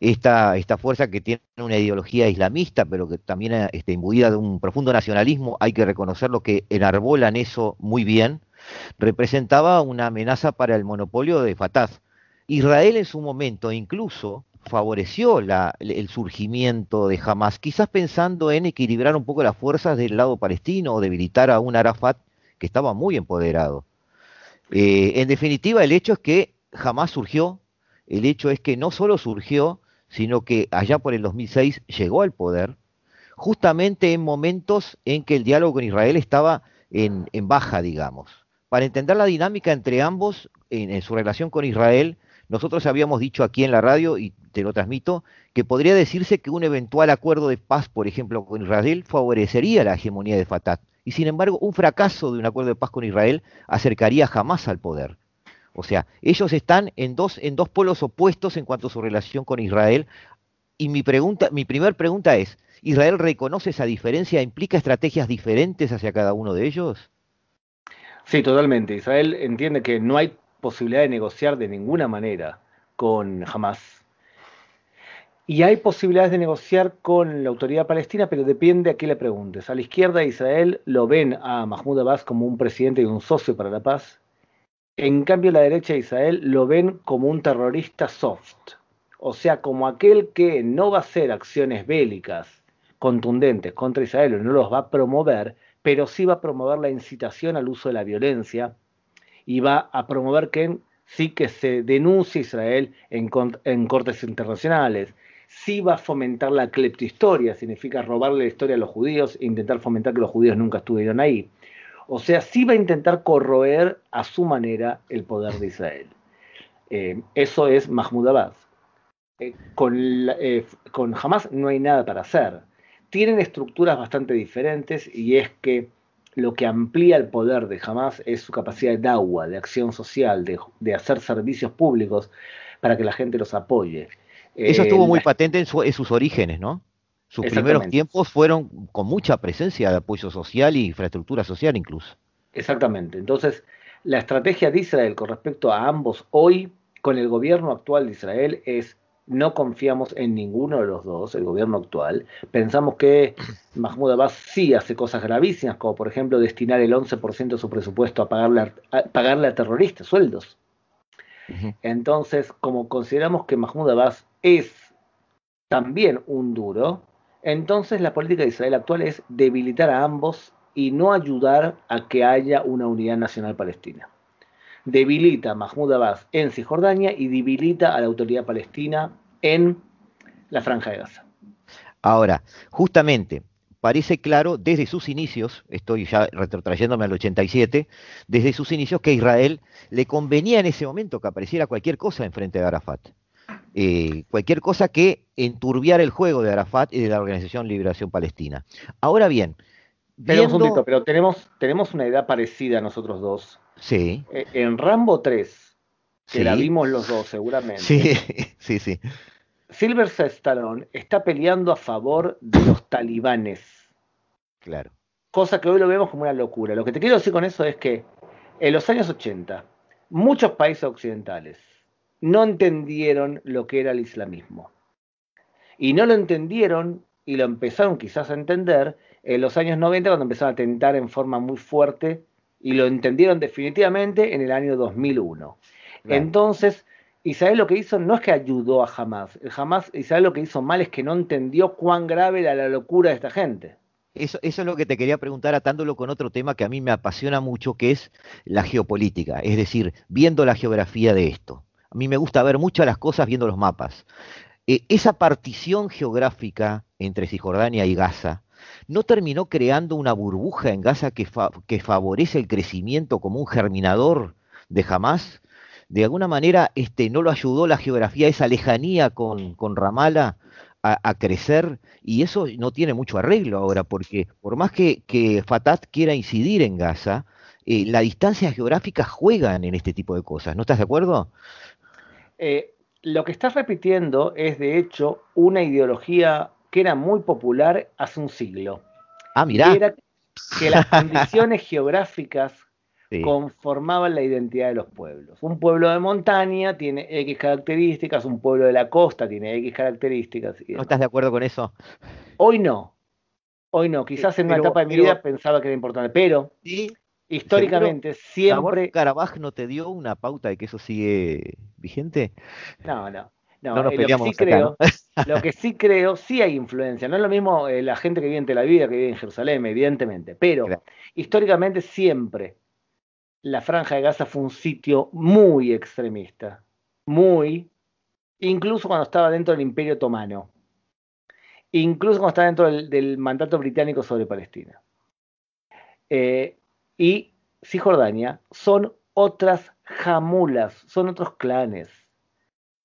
Esta, esta, fuerza que tiene una ideología islamista, pero que también está imbuida de un profundo nacionalismo, hay que reconocerlo que enarbolan eso muy bien, representaba una amenaza para el monopolio de Fatah. Israel en su momento incluso favoreció el surgimiento de Hamas, quizás pensando en equilibrar un poco las fuerzas del lado palestino o debilitar a un Arafat que estaba muy empoderado. Eh, en definitiva, el hecho es que Hamas surgió, el hecho es que no solo surgió, sino que allá por el 2006 llegó al poder, justamente en momentos en que el diálogo con Israel estaba en, baja, digamos. Para entender la dinámica entre ambos en su relación con Israel, nosotros habíamos dicho aquí en la radio, y te lo transmito, que podría decirse que un eventual acuerdo de paz, por ejemplo, con Israel, favorecería la hegemonía de Fatah. Y sin embargo, un fracaso de un acuerdo de paz con Israel acercaría jamás al poder. O sea, ellos están en dos, en dos polos opuestos en cuanto a su relación con Israel. Y mi pregunta, mi primera pregunta es, ¿Israel reconoce esa diferencia? ¿Implica estrategias diferentes hacia cada uno de ellos? Sí, totalmente. Israel entiende que no hay posibilidad de negociar de ninguna manera con Hamas. Y hay posibilidades de negociar con la autoridad palestina, pero depende a qué le preguntes. A la izquierda de Israel lo ven a Mahmoud Abbas como un presidente y un socio para la paz. En cambio, la derecha de Israel lo ven como un terrorista soft, o sea, como aquel que no va a hacer acciones bélicas contundentes contra Israel, o no los va a promover, pero sí va a promover la incitación al uso de la violencia y va a promover que sí que se denuncie Israel en, cortes internacionales, sí va a fomentar la cleptohistoria, significa robarle la historia a los judíos e intentar fomentar que los judíos nunca estuvieron ahí. O sea, sí va a intentar corroer a su manera el poder de Israel. Eh, eso es Mahmoud Abbas. Eh, con, eh, con Hamas no hay nada para hacer. Tienen estructuras bastante diferentes y es que lo que amplía el poder de Hamas es su capacidad de agua, de acción social, de, hacer servicios públicos para que la gente los apoye. Eso estuvo muy patente en, sus orígenes, ¿no? Sus primeros tiempos fueron con mucha presencia de apoyo social y infraestructura social incluso. Exactamente. Entonces, la estrategia de Israel con respecto a ambos hoy, con el gobierno actual de Israel, es no confiamos en ninguno de los dos, el gobierno actual. Pensamos que Mahmoud Abbas sí hace cosas gravísimas, como por ejemplo destinar el 11% de su presupuesto a pagarle a, pagarle a terroristas sueldos. Entonces, como consideramos que Mahmoud Abbas es también un duro, entonces la política de Israel actual es debilitar a ambos y no ayudar a que haya una unidad nacional palestina debilita a Mahmoud Abbas en Cisjordania y debilita a la autoridad palestina en la franja de Gaza. Ahora, justamente, parece claro desde sus inicios, estoy ya retrotrayéndome al 87, desde sus inicios que a Israel le convenía en ese momento que apareciera cualquier cosa enfrente de Arafat. Eh, cualquier cosa que enturbiara el juego de Arafat y de la Organización Liberación Palestina. Ahora bien, pero pero tenemos, tenemos una idea parecida a nosotros dos. Sí. Eh, en Rambo 3, que la vimos los dos seguramente. Sí, sí, sí. Silver Stallone está peleando a favor de los talibanes. Claro. Cosa que hoy lo vemos como una locura. Lo que te quiero decir con eso es que en los años 80, muchos países occidentales no entendieron lo que era el islamismo. Y no lo entendieron y lo empezaron quizás a entender en los años 90 cuando empezaron a tentar en forma muy fuerte y lo entendieron definitivamente en el año 2001. Entonces, Israel lo que hizo no es que ayudó a Hamas, jamás Israel lo que hizo mal es que no entendió cuán grave era la locura de esta gente. Eso, eso, es lo que te quería preguntar atándolo con otro tema que a mí me apasiona mucho, que es la geopolítica, es decir, viendo la geografía de esto. A mí me gusta ver muchas las cosas viendo los mapas. Eh, esa partición geográfica entre Cisjordania y Gaza, ¿no terminó creando una burbuja en Gaza que, favorece el crecimiento como un germinador de Hamas? De alguna manera este, no lo ayudó la geografía, esa lejanía con, con Ramala a, crecer y eso no tiene mucho arreglo ahora porque por más que, que Fatah quiera incidir en Gaza, eh, las distancias geográficas juegan en este tipo de cosas, ¿no estás de acuerdo? Eh, lo que estás repitiendo es, de hecho, una ideología que era muy popular hace un siglo. Ah, mirá. Era que las condiciones geográficas conformaban la identidad de los pueblos. Un pueblo de montaña tiene X características, un pueblo de la costa tiene X características. ¿No estás de acuerdo con eso? Hoy no. Hoy no. Quizás en una etapa de mi vida pensaba que era importante, pero históricamente siempre. ¿Carabaj no te dio una pauta de que eso sigue vigente? No, no. No, no eh, lo, que sí creo, lo que sí creo, sí hay influencia. No es lo mismo eh, la gente que vive en Tel Aviv que vive en Jerusalén, evidentemente. Pero históricamente siempre la Franja de Gaza fue un sitio muy extremista. Muy. Incluso cuando estaba dentro del Imperio Otomano. Incluso cuando estaba dentro del, mandato británico sobre Palestina. Eh, y Cisjordania son otras jamulas, son otros clanes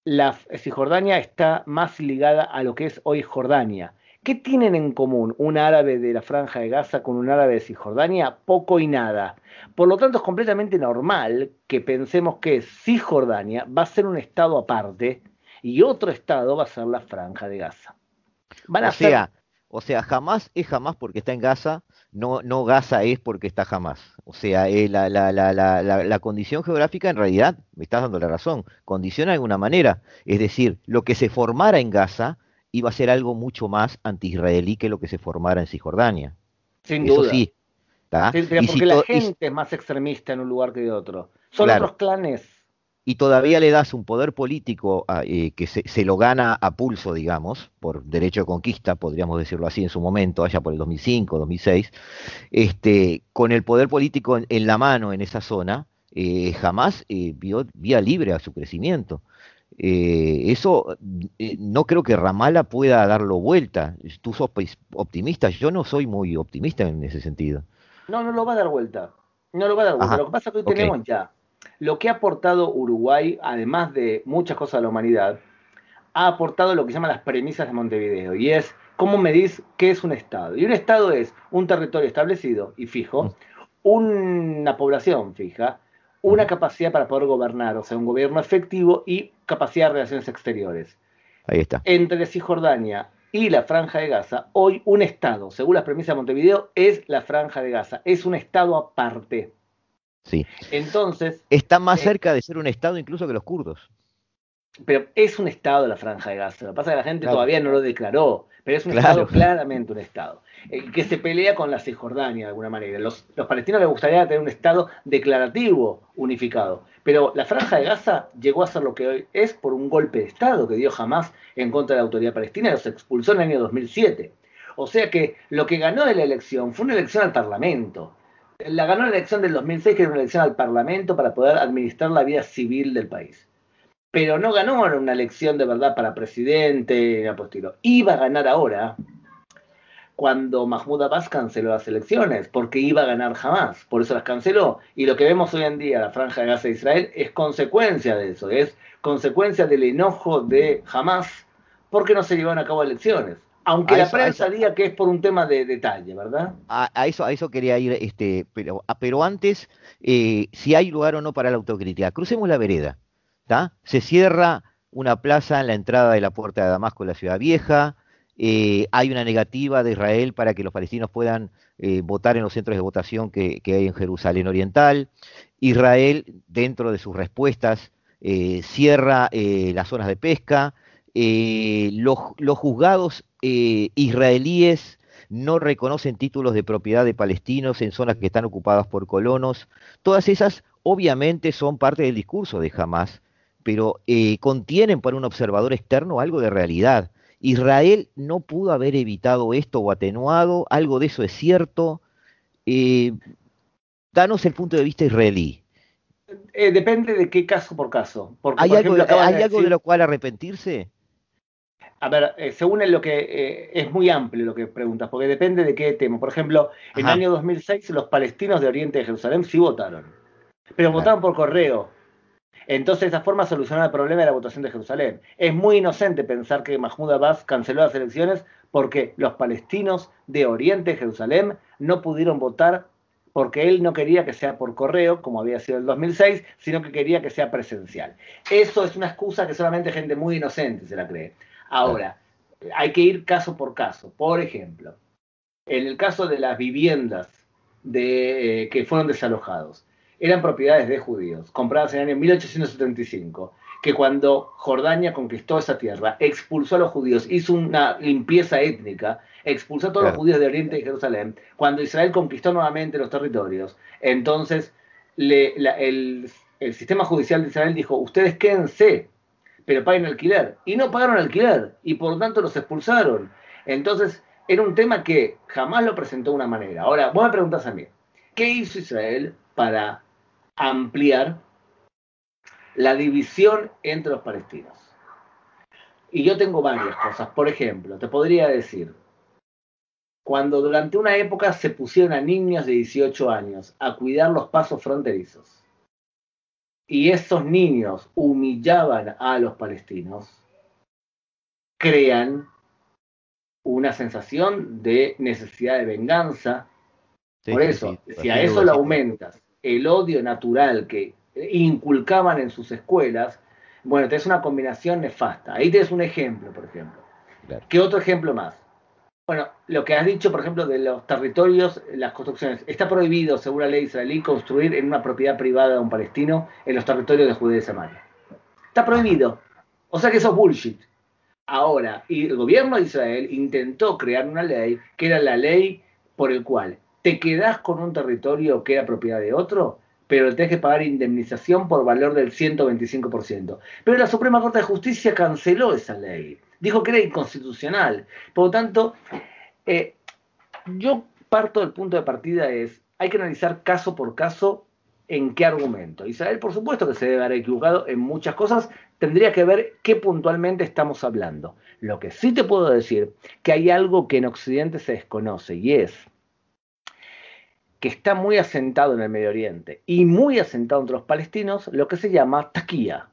la Cisjordania está más ligada a lo que es hoy Jordania. ¿Qué tienen en común un árabe de la franja de Gaza con un árabe de Cisjordania? Poco y nada. Por lo tanto, es completamente normal que pensemos que Cisjordania va a ser un estado aparte y otro estado va a ser la franja de Gaza. o, sea, o sea, jamás es jamás porque está en Gaza, no, no Gaza es porque está jamás. O sea, eh, la, la, la, la, condición geográfica en realidad, me estás dando la razón, condiciona de alguna manera. Es decir, lo que se formara en Gaza iba a ser algo mucho más anti-israelí que lo que se formara en Cisjordania. Sin duda. Sí, porque la gente es más extremista en un lugar que de otro. Son otros clanes y todavía le das un poder político eh, que se, lo gana a pulso, digamos, por derecho de conquista, podríamos decirlo así en su momento, allá por el 2005, 2006, este, con el poder político en, la mano en esa zona, eh, jamás eh, vio vía libre a su crecimiento. eso no creo que Ramala pueda darlo vuelta. Tú sos optimista, yo no soy muy optimista en ese sentido. No, no lo va a dar vuelta. No lo va a dar vuelta. lo que pasa es que hoy tenemos ya lo que ha aportado Uruguay, además de muchas cosas a la humanidad, ha aportado lo que se llama las premisas de Montevideo, y es cómo medís qué es un Estado. Y un Estado es un territorio establecido y fijo, mm. una población fija, una mm. capacidad para poder gobernar, o sea, un gobierno efectivo y capacidad de relaciones exteriores. Ahí está. Entre Cisjordania y la Franja de Gaza, hoy un Estado, según las premisas de Montevideo, es la Franja de Gaza, es un Estado aparte. Sí. Entonces. Está más eh, cerca de ser un Estado incluso que los kurdos. Pero es un Estado la Franja de Gaza. Lo que pasa es que la gente todavía no lo declaró, pero es un Estado, claramente un Estado. Eh, que se pelea con la Cisjordania de alguna manera. Los, los palestinos les gustaría tener un Estado declarativo unificado. Pero la Franja de Gaza llegó a ser lo que hoy es por un golpe de Estado que dio jamás en contra de la autoridad palestina y los expulsó en el año 2007. O sea que lo que ganó de la elección fue una elección al Parlamento la ganó la elección del 2006, que era una elección al Parlamento para poder administrar la vida civil del país. Pero no ganó una elección de verdad para presidente, apostilo. Iba a ganar ahora, cuando Mahmoud Abbas canceló las elecciones, porque iba a ganar jamás, por eso las canceló. Y lo que vemos hoy en día, la franja de Gaza de Israel, es consecuencia de eso, es consecuencia del enojo de Hamas, porque no se llevaron a cabo elecciones. Aunque la prensa diga que es por un tema de detalle, ¿verdad? A, eso, a eso quería ir, este, pero, pero antes, eh, si hay lugar o no para la autocrítica. Crucemos la vereda, ¿está? Se cierra una plaza en la entrada de la puerta de Damasco, la ciudad vieja. Eh, hay una negativa de Israel para que los palestinos puedan eh, votar en los centros de votación que, hay en Jerusalén Oriental. Israel, dentro de sus respuestas, cierra las zonas de pesca. Los, los juzgados eh, israelíes no reconocen títulos de propiedad de palestinos en zonas que están ocupadas por colonos. Todas esas obviamente son parte del discurso de Hamas, pero eh, contienen para un observador externo algo de realidad. Israel no pudo haber evitado esto o atenuado, algo de eso es cierto. Eh, danos el punto de vista israelí. depende de qué caso por caso. ¿Hay, algo, ¿hay algo de lo cual arrepentirse? A ver, eh, según lo que eh, es muy amplio lo que preguntas, porque depende de qué tema. Por ejemplo, en el año 2006 los palestinos de Oriente de Jerusalén sí votaron, pero votaron por correo. Entonces, esa forma solucionó el problema de la votación de Jerusalén. Es muy inocente pensar que Mahmoud Abbas canceló las elecciones porque los palestinos de Oriente de Jerusalén no pudieron votar porque él no quería que sea por correo, como había sido el 2006, sino que quería que sea presencial. Eso es una excusa que solamente gente muy inocente se la cree. Ahora, hay que ir caso por caso. Por ejemplo, en el caso de las viviendas de, eh, que fueron desalojados, eran propiedades de judíos, compradas en el año 1875 que cuando Jordania conquistó esa tierra, expulsó a los judíos, hizo una limpieza étnica, expulsó a todos los judíos de Oriente y Jerusalén, cuando Israel conquistó nuevamente los territorios, entonces el, sistema judicial de Israel dijo, ustedes quédense, pero paguen alquiler. Y no pagaron alquiler, y por lo tanto los expulsaron. Entonces, era un tema que jamás lo presentó de una manera. Ahora, vos me preguntas a mí, ¿qué hizo Israel para ampliar la división entre los palestinos. Y yo tengo varias cosas. Por ejemplo, te podría decir, cuando durante una época se pusieron a niños de 18 años a cuidar los pasos fronterizos, y esos niños humillaban a los palestinos, crean una sensación de necesidad de venganza. Por eso, si a eso lo aumentas el odio natural que inculcaban en sus escuelas, bueno, es una combinación nefasta. Ahí tienes un ejemplo, por ejemplo. ¿Qué otro ejemplo más? Bueno, lo que has dicho, por ejemplo, de los territorios, las construcciones. Está prohibido, según la ley israelí, construir en una propiedad privada de un palestino en los territorios de Judea y Samaria. Está prohibido. O sea que eso es bullshit. Ahora, el gobierno de Israel intentó crear una ley que era la ley por el cual te quedás con un territorio que era propiedad de otro pero tenés que pagar indemnización por valor del 125%. Pero la Suprema Corte de Justicia canceló esa ley, dijo que era inconstitucional. Por lo tanto, eh, yo parto del punto de partida es, hay que analizar caso por caso en qué argumento. Israel, por supuesto que se debe haber equivocado en muchas cosas, tendría que ver qué puntualmente estamos hablando. Lo que sí te puedo decir, que hay algo que en Occidente se desconoce y es que está muy asentado en el Medio Oriente y muy asentado entre los palestinos, lo que se llama taquía.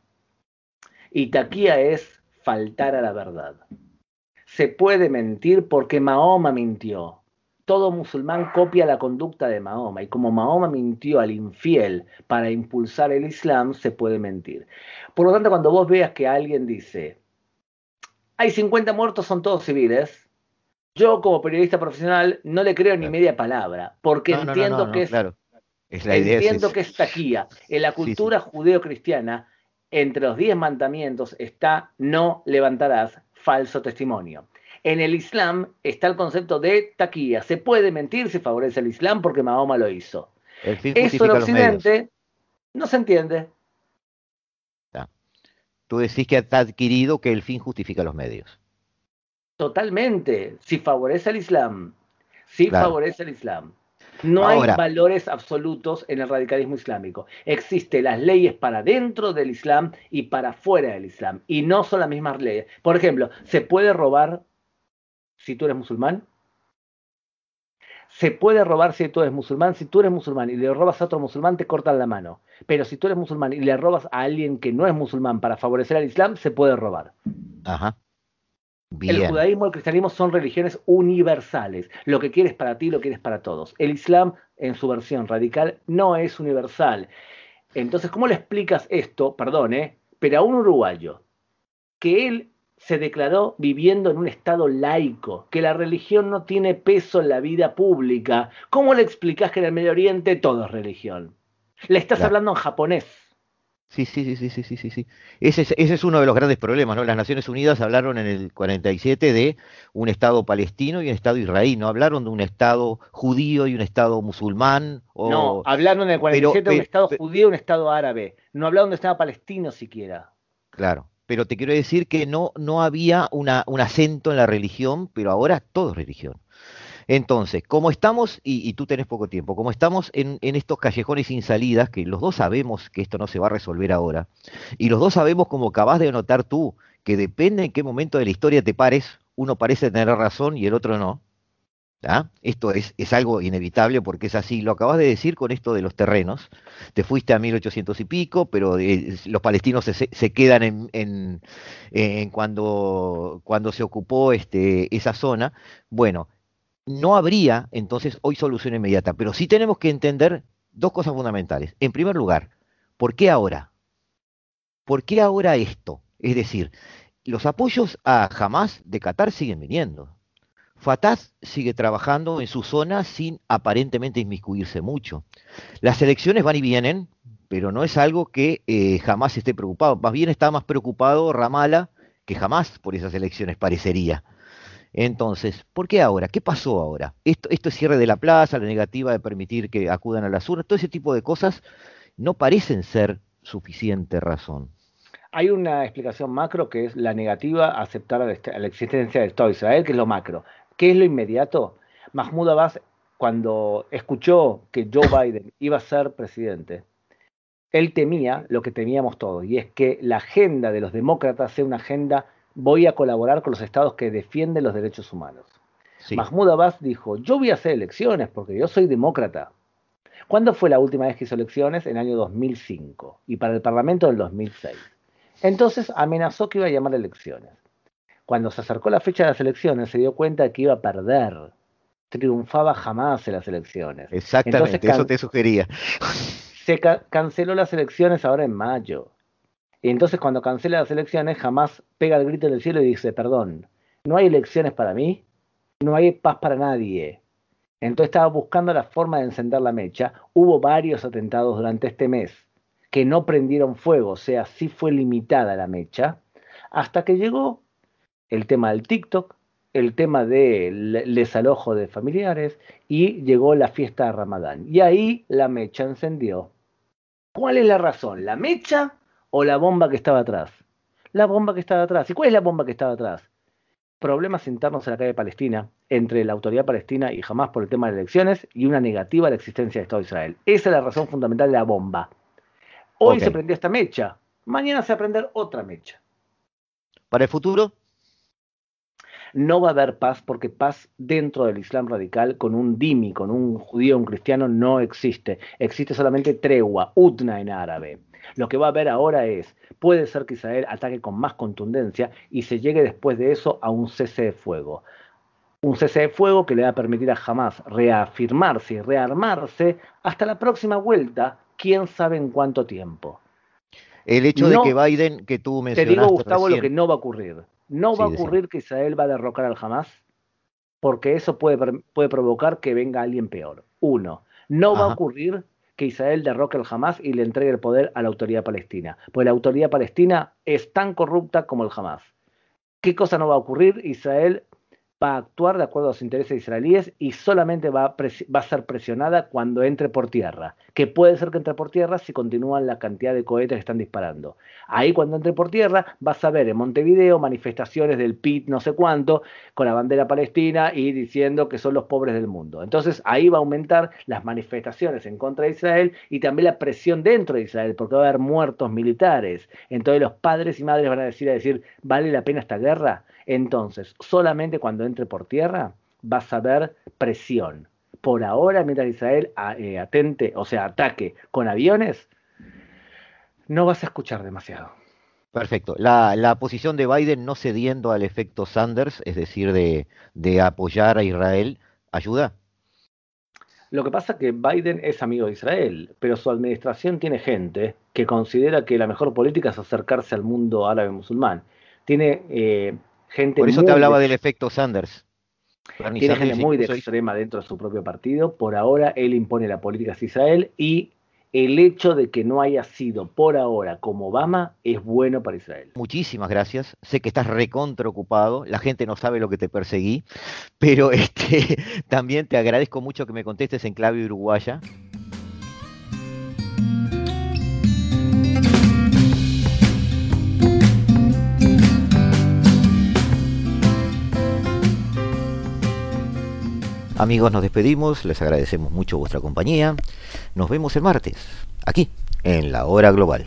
Y taquía es faltar a la verdad. Se puede mentir porque Mahoma mintió. Todo musulmán copia la conducta de Mahoma y como Mahoma mintió al infiel para impulsar el Islam, se puede mentir. Por lo tanto, cuando vos veas que alguien dice, hay 50 muertos, son todos civiles, yo como periodista profesional no le creo ni media palabra, porque entiendo que es, entiendo que es taquía. En la cultura judeo-cristiana, entre los diez mandamientos está no levantarás falso testimonio. En el Islam está el concepto de taquía. Se puede mentir si favorece el Islam porque Mahoma lo hizo. Eso en Occidente no se entiende. Tú decís que está adquirido que el fin justifica los medios. Totalmente. Si favorece al Islam, si favorece el Islam. No hay valores absolutos en el radicalismo islámico. Existen las leyes para dentro del Islam y para fuera del Islam. Y no son las mismas leyes. Por ejemplo, ¿se puede robar si tú eres musulmán? Se puede robar si tú eres musulmán. Si tú eres musulmán y le robas a otro musulmán, te cortan la mano. Pero si tú eres musulmán y le robas a alguien que no es musulmán para favorecer al Islam, se puede robar. Ajá. El judaísmo y el cristianismo son religiones universales. Lo que quieres para ti, lo quieres para todos. El Islam, en su versión radical, no es universal. Entonces, ¿cómo le explicas esto, perdón, eh, pero a un uruguayo, que él se declaró viviendo en un estado laico, que la religión no tiene peso en la vida pública? ¿Cómo le explicas que en el Medio Oriente todo es religión? Le estás hablando en japonés. Sí, sí, sí, sí, sí, sí, sí. Ese es, ese es uno de los grandes problemas, ¿no? Las Naciones Unidas hablaron en el 47 de un Estado palestino y un Estado israelí, no hablaron de un Estado judío y un Estado musulmán. O... No, hablaron en el 47 de un Estado judío y un Estado árabe. No hablaron de un Estado palestino siquiera. Claro, pero te quiero decir que no, no había una, un acento en la religión, pero ahora todo es religión. Entonces, como estamos, y, tú tenés poco tiempo, como estamos en, estos callejones sin salidas, que los dos sabemos que esto no se va a resolver ahora, y los dos sabemos, como acabas de notar tú, que depende en qué momento de la historia te pares, uno parece tener razón y el otro no. Esto es, es, algo inevitable porque es así. Lo acabas de decir con esto de los terrenos. Te fuiste a 1800 y pico, pero eh, los palestinos se, se quedan en, en, en, cuando, cuando se ocupó este, esa zona. Bueno, no habría entonces hoy solución inmediata, pero sí tenemos que entender dos cosas fundamentales. En primer lugar, ¿por qué ahora? ¿Por qué ahora esto? Es decir, los apoyos a Hamas de Qatar siguen viniendo. Fatah sigue trabajando en su zona sin aparentemente inmiscuirse mucho. Las elecciones van y vienen, pero no es algo que eh, jamás esté preocupado. Más bien está más preocupado Ramala que jamás por esas elecciones parecería. Entonces, ¿por qué ahora? ¿Qué pasó ahora? Esto, esto es cierre de la plaza, la negativa de permitir que acudan a las urnas, todo ese tipo de cosas no parecen ser suficiente razón. Hay una explicación macro que es la negativa a aceptar la existencia del Estado de Israel, que es lo macro. ¿Qué es lo inmediato? Mahmoud Abbas, cuando escuchó que Joe Biden iba a ser presidente, él temía lo que temíamos todos, y es que la agenda de los demócratas sea una agenda voy a colaborar con los estados que defienden los derechos humanos. Mahmoud Abbas dijo, yo voy a hacer elecciones porque yo soy demócrata. ¿Cuándo fue la última vez que hizo elecciones? En el año 2005 y para el Parlamento del 2006. Entonces amenazó que iba a llamar elecciones. Cuando se acercó la fecha de las elecciones se dio cuenta que iba a perder. Triunfaba jamás en las elecciones. Exactamente, eso te sugería. Se canceló las elecciones ahora en mayo. Y entonces cuando cancela las elecciones, jamás pega el grito en el cielo y dice, perdón, no hay elecciones para mí, no hay paz para nadie. Entonces estaba buscando la forma de encender la mecha. Hubo varios atentados durante este mes que no prendieron fuego, o sea, sí fue limitada la mecha, hasta que llegó el tema del TikTok, el tema del desalojo de familiares y llegó la fiesta de Ramadán. Y ahí la mecha encendió. ¿Cuál es la razón? ¿La mecha o la bomba que estaba atrás? La bomba que estaba atrás. ¿Y cuál es la bomba que estaba atrás? Problemas internos en la calle Palestina, entre la autoridad palestina y jamás por el tema de elecciones y una negativa a la existencia del Estado de Israel. Esa es la razón fundamental de la bomba. Hoy se prendió esta mecha, mañana se va a prender otra mecha. ¿Para el futuro? No va a haber paz porque paz dentro del Islam radical con un dimi, con un judío, un cristiano, no existe. Existe solamente tregua, utna en árabe. Lo que va a haber ahora es, puede ser que Israel ataque con más contundencia y se llegue después de eso a un cese de fuego. Un cese de fuego que le va a permitir a Hamas reafirmarse y rearmarse hasta la próxima vuelta, quién sabe en cuánto tiempo. El hecho de que Biden, que tú mencionaste Te digo, Gustavo, lo que no va a ocurrir. No va a ocurrir que Israel va a derrocar al Hamas, porque eso puede, puede provocar que venga alguien peor. Uno, no va a ocurrir que Israel derroque al Hamas y le entregue el poder a la autoridad palestina. Pues la autoridad palestina es tan corrupta como el Hamas. ¿Qué cosa no va a ocurrir? Israel va a actuar de acuerdo a los intereses israelíes y solamente va a, va ser presionada cuando entre por tierra, que puede ser que entre por tierra si continúan la cantidad de cohetes que están disparando. Ahí cuando entre por tierra vas a ver en Montevideo manifestaciones del PIT no sé cuánto con la bandera palestina y diciendo que son los pobres del mundo. Entonces ahí va a aumentar las manifestaciones en contra de Israel y también la presión dentro de Israel porque va a haber muertos militares. Entonces los padres y madres van a decir a decir, ¿vale la pena esta guerra? Entonces, solamente cuando entre por tierra vas a ver presión. Por ahora, mientras Israel eh, atente, o sea, ataque con aviones, no vas a escuchar demasiado. Perfecto. La, posición de Biden no cediendo al efecto Sanders, es decir, de, de apoyar a Israel, ¿ayuda? Lo que pasa es que Biden es amigo de Israel, pero su administración tiene gente que considera que la mejor política es acercarse al mundo árabe musulmán. Tiene eh, por eso te hablaba del efecto Sanders. Tiene gente muy de extrema dentro de su propio partido. Por ahora él impone la política hacia Israel y el hecho de que no haya sido por ahora como Obama es bueno para Israel. Muchísimas gracias. Sé que estás recontra ocupado. La gente no sabe lo que te perseguí, pero este también te agradezco mucho que me contestes en clave uruguaya. Amigos, nos despedimos, les agradecemos mucho vuestra compañía. Nos vemos el martes, aquí, en la hora global.